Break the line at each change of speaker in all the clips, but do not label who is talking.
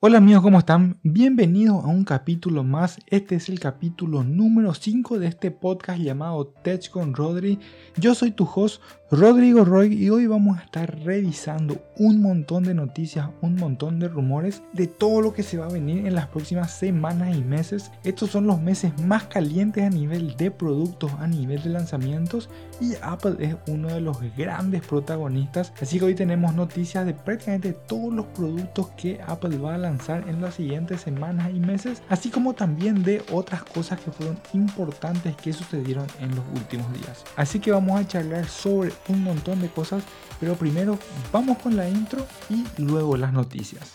Hola amigos, ¿cómo están? Bienvenidos a un capítulo más. Este es el capítulo número 5 de este podcast llamado Tech con Rodri. Yo soy tu host Rodrigo Roy y hoy vamos a estar revisando un montón de noticias, un montón de rumores de todo lo que se va a venir en las próximas semanas y meses. Estos son los meses más calientes a nivel de productos, a nivel de lanzamientos y Apple es uno de los grandes protagonistas. Así que hoy tenemos noticias de prácticamente todos los productos que Apple va a lanzar en las siguientes semanas y meses, así como también de otras cosas que fueron importantes que sucedieron en los últimos días. Así que vamos a charlar sobre un montón de cosas, pero primero vamos con la intro y luego las noticias.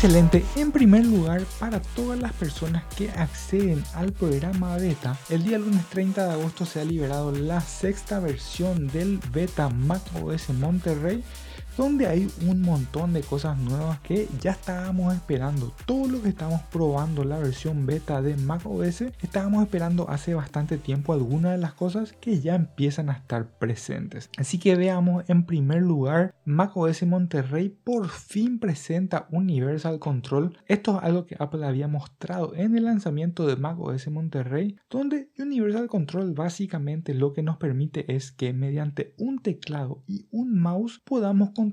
Excelente, en primer lugar para todas las personas que acceden al programa beta, el día lunes 30 de agosto se ha liberado la sexta versión del beta Mac OS Monterrey donde hay un montón de cosas nuevas que ya estábamos esperando. Todo lo que estamos probando la versión beta de macOS, estábamos esperando hace bastante tiempo algunas de las cosas que ya empiezan a estar presentes. Así que veamos en primer lugar, macOS Monterrey por fin presenta Universal Control. Esto es algo que Apple había mostrado en el lanzamiento de macOS Monterrey, donde Universal Control básicamente lo que nos permite es que mediante un teclado y un mouse podamos controlar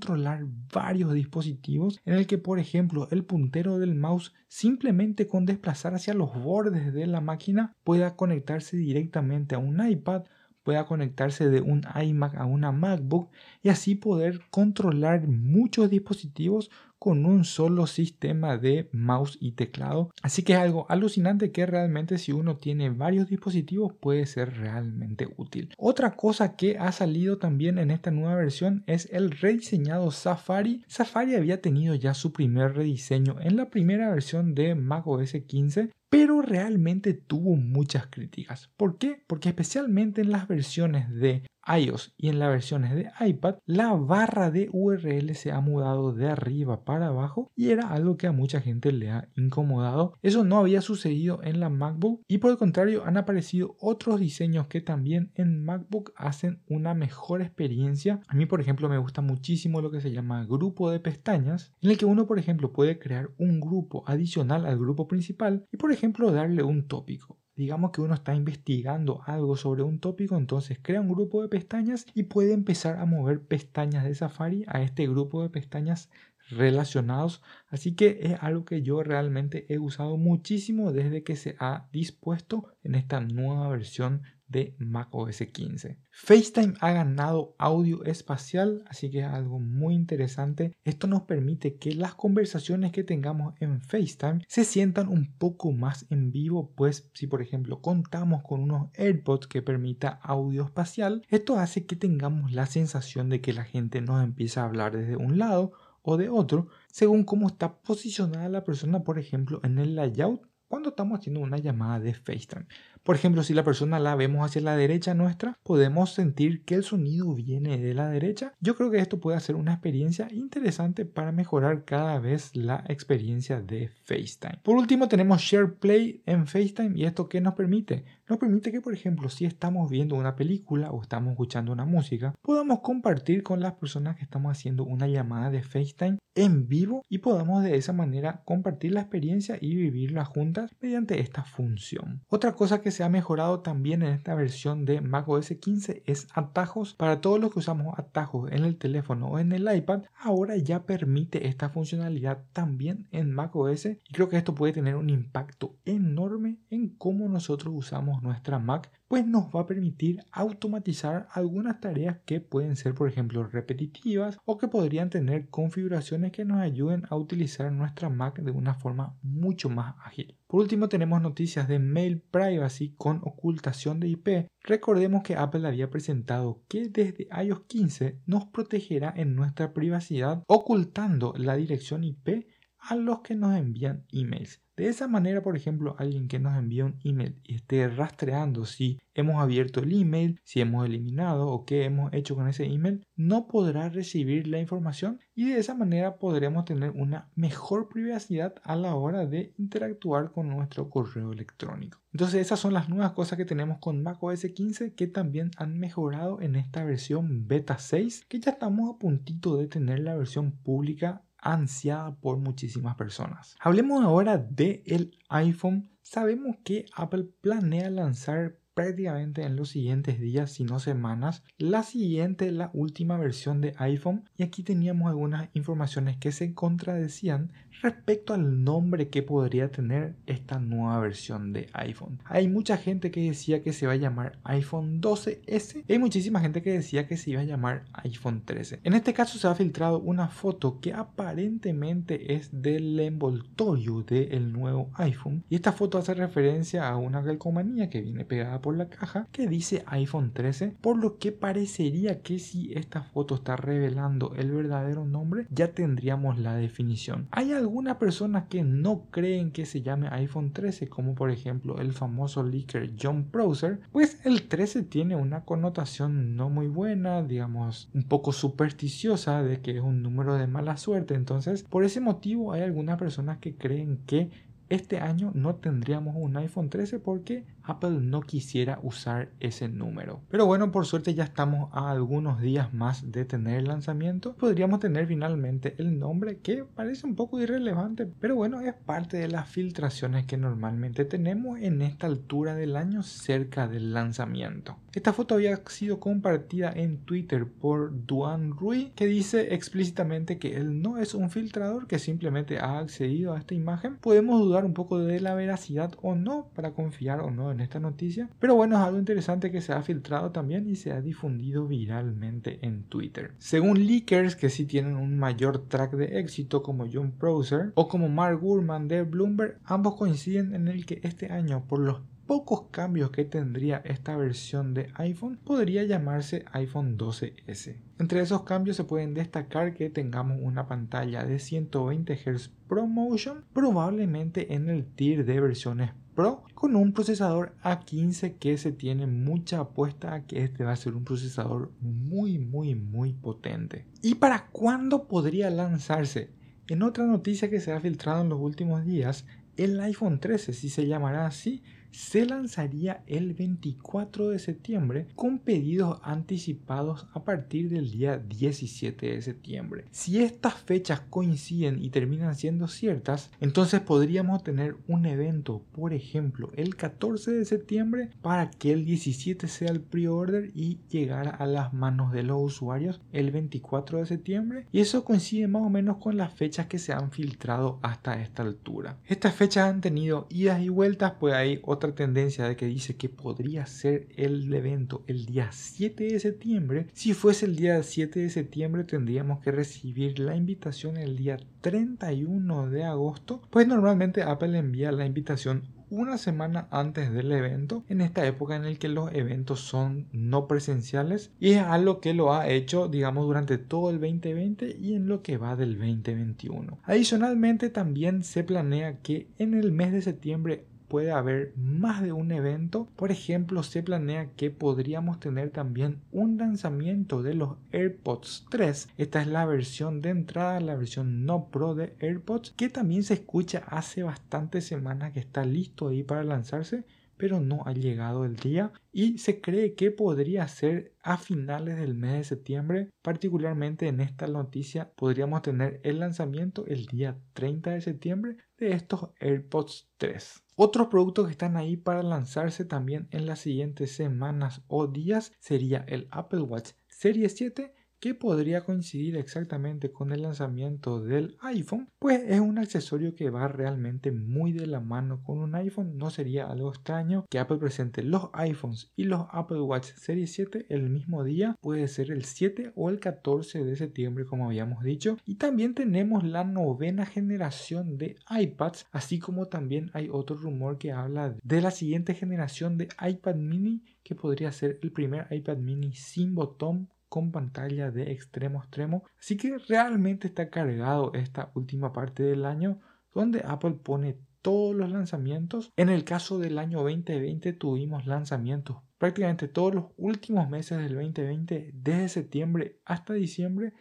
varios dispositivos en el que por ejemplo el puntero del mouse simplemente con desplazar hacia los bordes de la máquina pueda conectarse directamente a un iPad pueda conectarse de un iMac a una MacBook y así poder controlar muchos dispositivos con un solo sistema de mouse y teclado. Así que es algo alucinante que realmente si uno tiene varios dispositivos puede ser realmente útil. Otra cosa que ha salido también en esta nueva versión es el rediseñado Safari. Safari había tenido ya su primer rediseño en la primera versión de macOS 15 pero realmente tuvo muchas críticas. ¿Por qué? Porque especialmente en las versiones de iOS y en las versiones de iPad, la barra de URL se ha mudado de arriba para abajo y era algo que a mucha gente le ha incomodado. Eso no había sucedido en la MacBook y por el contrario han aparecido otros diseños que también en MacBook hacen una mejor experiencia. A mí por ejemplo me gusta muchísimo lo que se llama grupo de pestañas, en el que uno por ejemplo puede crear un grupo adicional al grupo principal y por ejemplo darle un tópico digamos que uno está investigando algo sobre un tópico, entonces crea un grupo de pestañas y puede empezar a mover pestañas de Safari a este grupo de pestañas relacionados. Así que es algo que yo realmente he usado muchísimo desde que se ha dispuesto en esta nueva versión de macOS 15. FaceTime ha ganado audio espacial, así que es algo muy interesante. Esto nos permite que las conversaciones que tengamos en FaceTime se sientan un poco más en vivo, pues si por ejemplo contamos con unos AirPods que permita audio espacial, esto hace que tengamos la sensación de que la gente nos empieza a hablar desde un lado o de otro, según cómo está posicionada la persona, por ejemplo, en el layout cuando estamos haciendo una llamada de FaceTime. Por ejemplo, si la persona la vemos hacia la derecha nuestra, podemos sentir que el sonido viene de la derecha. Yo creo que esto puede ser una experiencia interesante para mejorar cada vez la experiencia de FaceTime. Por último, tenemos SharePlay en FaceTime y esto qué nos permite? Nos permite que, por ejemplo, si estamos viendo una película o estamos escuchando una música, podamos compartir con las personas que estamos haciendo una llamada de FaceTime en vivo y podamos de esa manera compartir la experiencia y vivirla juntas mediante esta función. Otra cosa que se ha mejorado también en esta versión de macOS 15 es atajos. Para todos los que usamos atajos en el teléfono o en el iPad, ahora ya permite esta funcionalidad también en macOS y creo que esto puede tener un impacto enorme en cómo nosotros usamos nuestra Mac pues nos va a permitir automatizar algunas tareas que pueden ser por ejemplo repetitivas o que podrían tener configuraciones que nos ayuden a utilizar nuestra Mac de una forma mucho más ágil. Por último tenemos noticias de Mail Privacy con ocultación de IP. Recordemos que Apple había presentado que desde iOS 15 nos protegerá en nuestra privacidad ocultando la dirección IP a los que nos envían emails. De esa manera, por ejemplo, alguien que nos envía un email y esté rastreando si hemos abierto el email, si hemos eliminado o qué hemos hecho con ese email, no podrá recibir la información y de esa manera podremos tener una mejor privacidad a la hora de interactuar con nuestro correo electrónico. Entonces esas son las nuevas cosas que tenemos con macOS 15 que también han mejorado en esta versión beta 6 que ya estamos a puntito de tener la versión pública ansiada por muchísimas personas. Hablemos ahora del el iPhone. Sabemos que Apple planea lanzar prácticamente en los siguientes días, si no semanas, la siguiente, la última versión de iPhone. Y aquí teníamos algunas informaciones que se contradecían respecto al nombre que podría tener esta nueva versión de iPhone. Hay mucha gente que decía que se va a llamar iPhone 12S y hay muchísima gente que decía que se iba a llamar iPhone 13. En este caso se ha filtrado una foto que aparentemente es del envoltorio del nuevo iPhone y esta foto hace referencia a una calcomanía que viene pegada por la caja que dice iPhone 13 por lo que parecería que si esta foto está revelando el verdadero nombre ya tendríamos la definición. Hay algunas personas que no creen que se llame iPhone 13, como por ejemplo el famoso leaker John Prosser, pues el 13 tiene una connotación no muy buena, digamos un poco supersticiosa de que es un número de mala suerte. Entonces, por ese motivo hay algunas personas que creen que este año no tendríamos un iPhone 13 porque Apple no quisiera usar ese número. Pero bueno, por suerte ya estamos a algunos días más de tener el lanzamiento. Podríamos tener finalmente el nombre que parece un poco irrelevante, pero bueno, es parte de las filtraciones que normalmente tenemos en esta altura del año cerca del lanzamiento. Esta foto había sido compartida en Twitter por Duan Rui, que dice explícitamente que él no es un filtrador, que simplemente ha accedido a esta imagen. Podemos dudar un poco de la veracidad o no para confiar o no en esta noticia. Pero bueno, es algo interesante que se ha filtrado también y se ha difundido viralmente en Twitter. Según leakers que sí tienen un mayor track de éxito como John Prosser o como Mark Gurman de Bloomberg, ambos coinciden en el que este año por los pocos cambios que tendría esta versión de iPhone podría llamarse iPhone 12S. Entre esos cambios se pueden destacar que tengamos una pantalla de 120 Hz ProMotion, probablemente en el tier de versiones Pro con un procesador A15 que se tiene mucha apuesta a que este va a ser un procesador muy muy muy potente. ¿Y para cuándo podría lanzarse? En otra noticia que se ha filtrado en los últimos días, el iPhone 13, si se llamará así, se lanzaría el 24 de septiembre con pedidos anticipados a partir del día 17 de septiembre. Si estas fechas coinciden y terminan siendo ciertas, entonces podríamos tener un evento, por ejemplo, el 14 de septiembre para que el 17 sea el pre-order y llegara a las manos de los usuarios el 24 de septiembre. Y eso coincide más o menos con las fechas que se han filtrado hasta esta altura. Estas fechas han tenido idas y vueltas, pues hay otras tendencia de que dice que podría ser el evento el día 7 de septiembre. Si fuese el día 7 de septiembre tendríamos que recibir la invitación el día 31 de agosto. Pues normalmente Apple envía la invitación una semana antes del evento en esta época en el que los eventos son no presenciales y es algo que lo ha hecho digamos durante todo el 2020 y en lo que va del 2021 adicionalmente también se planea que en el mes de septiembre puede haber más de un evento. Por ejemplo, se planea que podríamos tener también un lanzamiento de los AirPods 3. Esta es la versión de entrada, la versión no pro de AirPods, que también se escucha hace bastantes semanas que está listo ahí para lanzarse pero no ha llegado el día y se cree que podría ser a finales del mes de septiembre. Particularmente en esta noticia podríamos tener el lanzamiento el día 30 de septiembre de estos AirPods 3. Otros productos que están ahí para lanzarse también en las siguientes semanas o días sería el Apple Watch Series 7 que podría coincidir exactamente con el lanzamiento del iPhone, pues es un accesorio que va realmente muy de la mano con un iPhone. No sería algo extraño que Apple presente los iPhones y los Apple Watch Series 7 el mismo día, puede ser el 7 o el 14 de septiembre como habíamos dicho. Y también tenemos la novena generación de iPads, así como también hay otro rumor que habla de la siguiente generación de iPad mini que podría ser el primer iPad mini sin botón con pantalla de extremo a extremo. Así que realmente está cargado esta última parte del año donde Apple pone todos los lanzamientos. En el caso del año 2020 tuvimos lanzamientos prácticamente todos los últimos meses del 2020, desde septiembre hasta diciembre,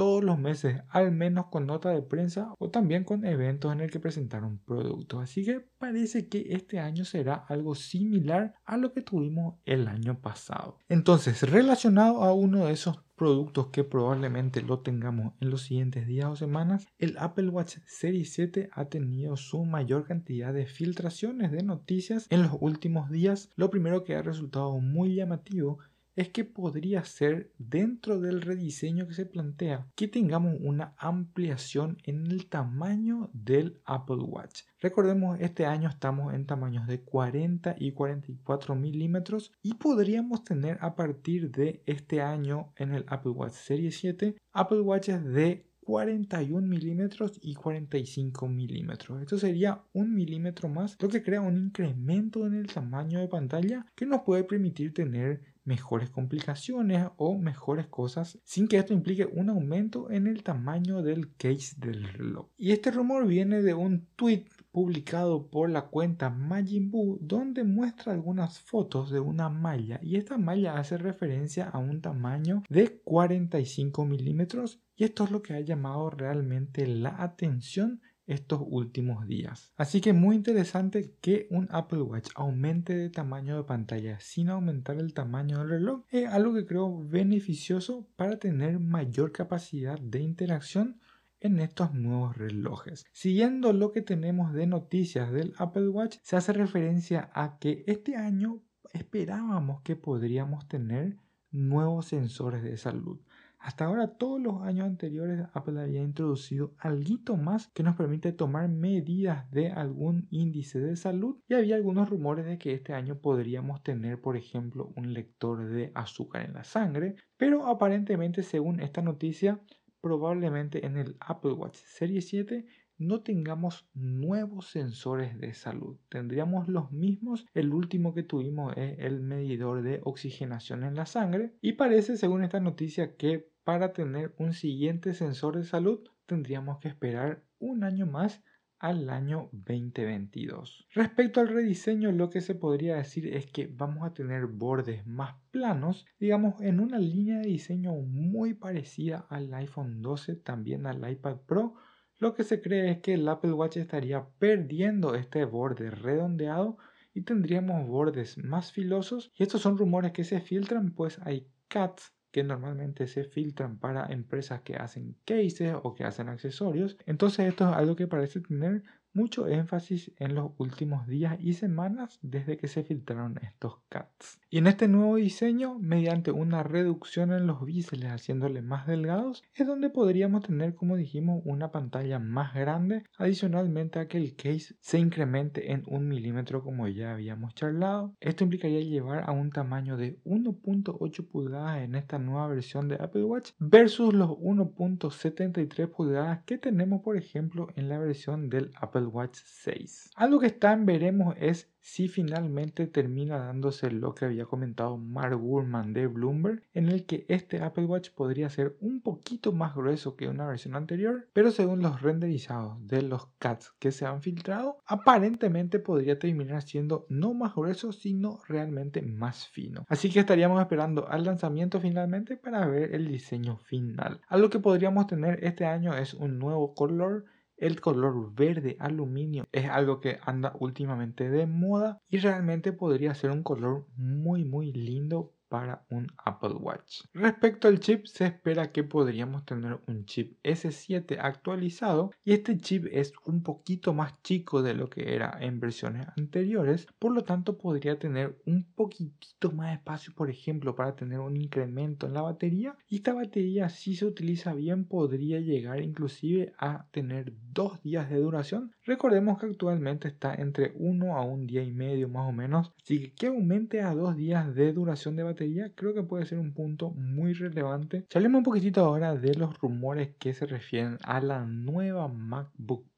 todos los meses, al menos con nota de prensa o también con eventos en el que presentaron productos. Así que parece que este año será algo similar a lo que tuvimos el año pasado. Entonces, relacionado a uno de esos productos que probablemente lo tengamos en los siguientes días o semanas, el Apple Watch Series 7 ha tenido su mayor cantidad de filtraciones de noticias en los últimos días. Lo primero que ha resultado muy llamativo es que podría ser dentro del rediseño que se plantea que tengamos una ampliación en el tamaño del Apple Watch. Recordemos, este año estamos en tamaños de 40 y 44 milímetros y podríamos tener a partir de este año en el Apple Watch Series 7 Apple Watches de 41 milímetros y 45 milímetros. Esto sería un milímetro más, lo que crea un incremento en el tamaño de pantalla que nos puede permitir tener mejores complicaciones o mejores cosas sin que esto implique un aumento en el tamaño del case del reloj. Y este rumor viene de un tweet publicado por la cuenta Majin Buu donde muestra algunas fotos de una malla y esta malla hace referencia a un tamaño de 45 milímetros y esto es lo que ha llamado realmente la atención estos últimos días. Así que muy interesante que un Apple Watch aumente de tamaño de pantalla sin aumentar el tamaño del reloj es algo que creo beneficioso para tener mayor capacidad de interacción en estos nuevos relojes. Siguiendo lo que tenemos de noticias del Apple Watch, se hace referencia a que este año esperábamos que podríamos tener nuevos sensores de salud. Hasta ahora, todos los años anteriores, Apple había introducido algo más que nos permite tomar medidas de algún índice de salud. Y había algunos rumores de que este año podríamos tener, por ejemplo, un lector de azúcar en la sangre, pero aparentemente, según esta noticia, probablemente en el Apple Watch Series 7 no tengamos nuevos sensores de salud. Tendríamos los mismos. El último que tuvimos es el medidor de oxigenación en la sangre. Y parece, según esta noticia, que para tener un siguiente sensor de salud tendríamos que esperar un año más al año 2022. Respecto al rediseño, lo que se podría decir es que vamos a tener bordes más planos, digamos en una línea de diseño muy parecida al iPhone 12, también al iPad Pro, lo que se cree es que el Apple Watch estaría perdiendo este borde redondeado y tendríamos bordes más filosos. Y estos son rumores que se filtran, pues hay CATs que normalmente se filtran para empresas que hacen cases o que hacen accesorios. Entonces esto es algo que parece tener mucho énfasis en los últimos días y semanas desde que se filtraron estos CATs. Y en este nuevo diseño, mediante una reducción en los biseles haciéndole más delgados, es donde podríamos tener, como dijimos, una pantalla más grande, adicionalmente a que el case se incremente en un milímetro como ya habíamos charlado. Esto implicaría llevar a un tamaño de 1.8 pulgadas en esta nueva versión de Apple Watch versus los 1.73 pulgadas que tenemos por ejemplo en la versión del Apple Watch 6. Algo que está veremos es si finalmente termina dándose lo que había comentado Mark Gurman de Bloomberg, en el que este Apple Watch podría ser un poquito más grueso que una versión anterior, pero según los renderizados de los CATs que se han filtrado, aparentemente podría terminar siendo no más grueso, sino realmente más fino. Así que estaríamos esperando al lanzamiento finalmente para ver el diseño final. Algo que podríamos tener este año es un nuevo color el color verde aluminio es algo que anda últimamente de moda y realmente podría ser un color muy muy lindo para un Apple Watch. Respecto al chip, se espera que podríamos tener un chip S7 actualizado y este chip es un poquito más chico de lo que era en versiones anteriores, por lo tanto podría tener un poquitito más espacio, por ejemplo, para tener un incremento en la batería y esta batería si se utiliza bien podría llegar inclusive a tener dos días de duración. Recordemos que actualmente está entre uno a un día y medio más o menos, así que que aumente a dos días de duración de batería creo que puede ser un punto muy relevante. Charlemos un poquitito ahora de los rumores que se refieren a la nueva MacBook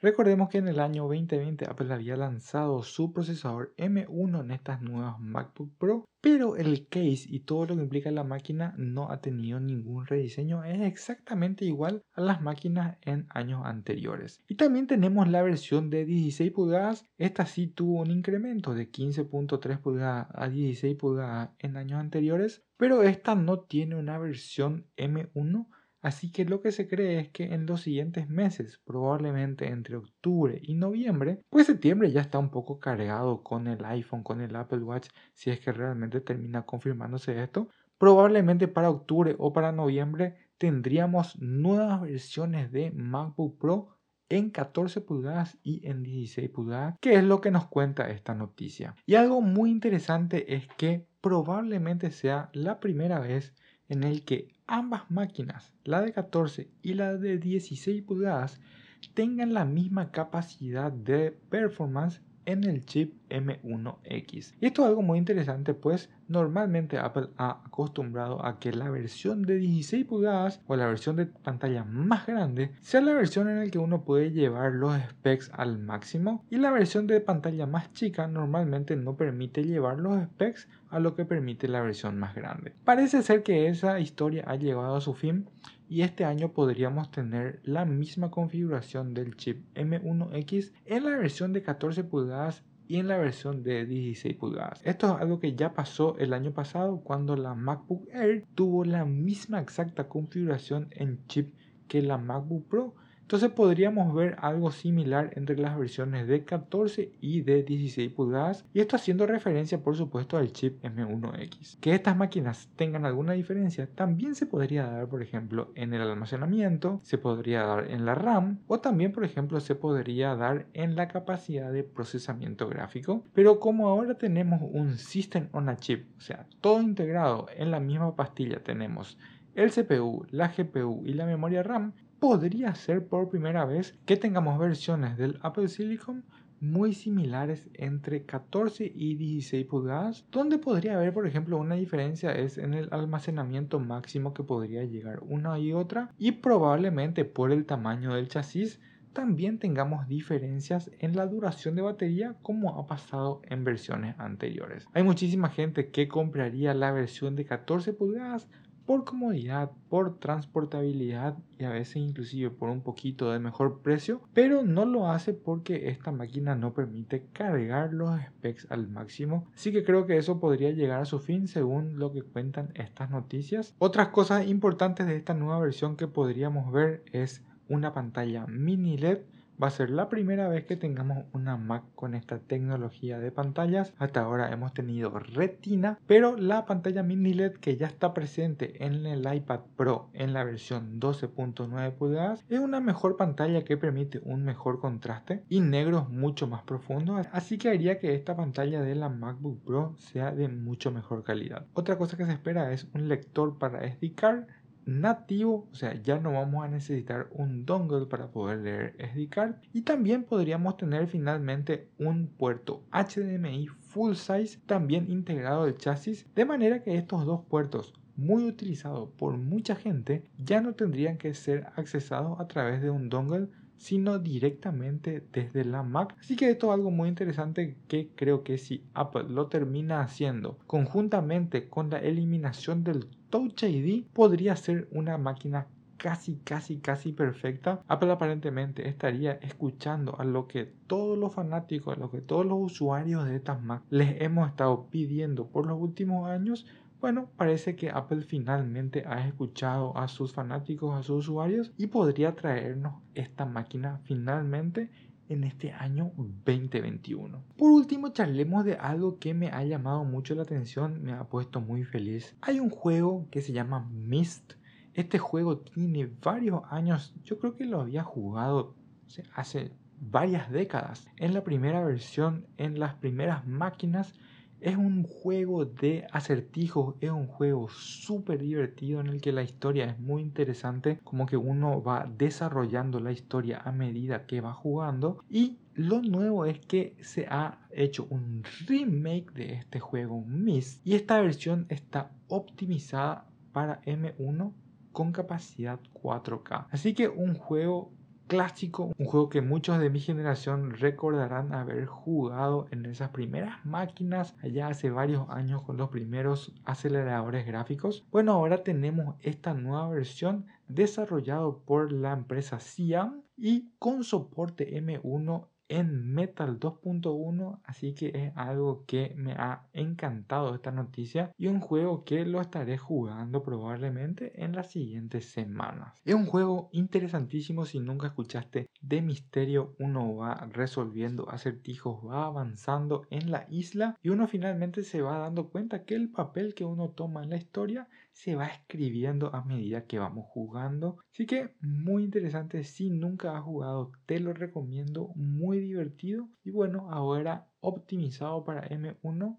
Recordemos que en el año 2020 Apple había lanzado su procesador M1 en estas nuevas MacBook Pro, pero el case y todo lo que implica la máquina no ha tenido ningún rediseño, es exactamente igual a las máquinas en años anteriores. Y también tenemos la versión de 16 pulgadas, esta sí tuvo un incremento de 15.3 pulgadas a 16 pulgadas en años anteriores, pero esta no tiene una versión M1 Así que lo que se cree es que en los siguientes meses, probablemente entre octubre y noviembre, pues septiembre ya está un poco cargado con el iPhone, con el Apple Watch, si es que realmente termina confirmándose esto. Probablemente para octubre o para noviembre tendríamos nuevas versiones de MacBook Pro en 14 pulgadas y en 16 pulgadas, que es lo que nos cuenta esta noticia. Y algo muy interesante es que probablemente sea la primera vez en el que ambas máquinas, la de 14 y la de 16 pulgadas, tengan la misma capacidad de performance en el chip M1X. Y esto es algo muy interesante pues normalmente Apple ha acostumbrado a que la versión de 16 pulgadas o la versión de pantalla más grande sea la versión en la que uno puede llevar los specs al máximo y la versión de pantalla más chica normalmente no permite llevar los specs a lo que permite la versión más grande. Parece ser que esa historia ha llegado a su fin y este año podríamos tener la misma configuración del chip M1X en la versión de 14 pulgadas y en la versión de 16 pulgadas. Esto es algo que ya pasó el año pasado cuando la MacBook Air tuvo la misma exacta configuración en chip que la MacBook Pro entonces podríamos ver algo similar entre las versiones de 14 y de 16 pulgadas y esto haciendo referencia por supuesto al chip M1X. Que estas máquinas tengan alguna diferencia también se podría dar por ejemplo en el almacenamiento, se podría dar en la RAM o también por ejemplo se podría dar en la capacidad de procesamiento gráfico. Pero como ahora tenemos un System on a Chip, o sea, todo integrado en la misma pastilla tenemos el CPU, la GPU y la memoria RAM, podría ser por primera vez que tengamos versiones del Apple Silicon muy similares entre 14 y 16 pulgadas, donde podría haber por ejemplo una diferencia es en el almacenamiento máximo que podría llegar una y otra y probablemente por el tamaño del chasis también tengamos diferencias en la duración de batería como ha pasado en versiones anteriores. Hay muchísima gente que compraría la versión de 14 pulgadas por comodidad, por transportabilidad y a veces inclusive por un poquito de mejor precio, pero no lo hace porque esta máquina no permite cargar los specs al máximo, así que creo que eso podría llegar a su fin según lo que cuentan estas noticias. Otras cosas importantes de esta nueva versión que podríamos ver es una pantalla mini LED Va a ser la primera vez que tengamos una Mac con esta tecnología de pantallas. Hasta ahora hemos tenido Retina, pero la pantalla mini LED que ya está presente en el iPad Pro en la versión 12.9 pulgadas es una mejor pantalla que permite un mejor contraste y negros mucho más profundos. Así que haría que esta pantalla de la MacBook Pro sea de mucho mejor calidad. Otra cosa que se espera es un lector para SD card nativo, o sea, ya no vamos a necesitar un dongle para poder leer SD card y también podríamos tener finalmente un puerto HDMI full size también integrado al chasis, de manera que estos dos puertos muy utilizados por mucha gente ya no tendrían que ser accesados a través de un dongle sino directamente desde la Mac. Así que esto es algo muy interesante que creo que si Apple lo termina haciendo conjuntamente con la eliminación del Touch ID, podría ser una máquina casi, casi, casi perfecta, Apple aparentemente estaría escuchando a lo que todos los fanáticos, a lo que todos los usuarios de estas Mac les hemos estado pidiendo por los últimos años. Bueno, parece que Apple finalmente ha escuchado a sus fanáticos, a sus usuarios y podría traernos esta máquina finalmente en este año 2021. Por último, charlemos de algo que me ha llamado mucho la atención, me ha puesto muy feliz. Hay un juego que se llama Mist. Este juego tiene varios años, yo creo que lo había jugado hace varias décadas. En la primera versión, en las primeras máquinas es un juego de acertijos, es un juego súper divertido en el que la historia es muy interesante, como que uno va desarrollando la historia a medida que va jugando. Y lo nuevo es que se ha hecho un remake de este juego Miss y esta versión está optimizada para M1 con capacidad 4K. Así que un juego clásico, un juego que muchos de mi generación recordarán haber jugado en esas primeras máquinas allá hace varios años con los primeros aceleradores gráficos. Bueno, ahora tenemos esta nueva versión desarrollado por la empresa Siam y con soporte M1 en Metal 2.1, así que es algo que me ha encantado esta noticia y un juego que lo estaré jugando probablemente en las siguientes semanas. Es un juego interesantísimo si nunca escuchaste de misterio, uno va resolviendo acertijos, va avanzando en la isla y uno finalmente se va dando cuenta que el papel que uno toma en la historia se va escribiendo a medida que vamos jugando. Así que muy interesante, si nunca has jugado te lo recomiendo, muy divertido y bueno, ahora optimizado para M1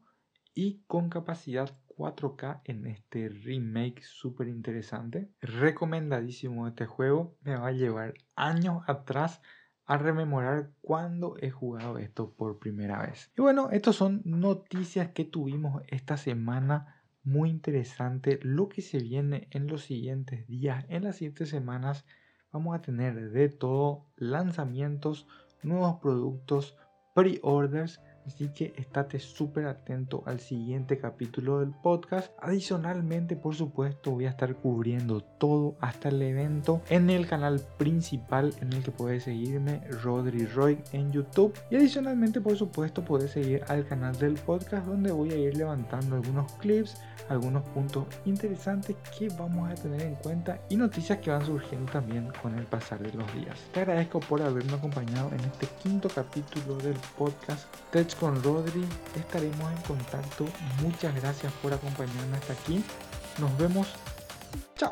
y con capacidad 4K en este remake súper interesante. Recomendadísimo este juego, me va a llevar años atrás a rememorar cuando he jugado esto por primera vez. Y bueno, estas son noticias que tuvimos esta semana muy interesante lo que se viene en los siguientes días, en las siguientes semanas. Vamos a tener de todo lanzamientos, nuevos productos, pre-orders Así que estate súper atento al siguiente capítulo del podcast. Adicionalmente, por supuesto, voy a estar cubriendo todo hasta el evento en el canal principal en el que puedes seguirme, Rodri Roy en YouTube. Y adicionalmente, por supuesto, puedes seguir al canal del podcast donde voy a ir levantando algunos clips, algunos puntos interesantes que vamos a tener en cuenta y noticias que van surgiendo también con el pasar de los días. Te agradezco por haberme acompañado en este quinto capítulo del podcast Tech con Rodri. Estaremos en contacto. Muchas gracias por acompañarme hasta aquí. Nos vemos. Chao.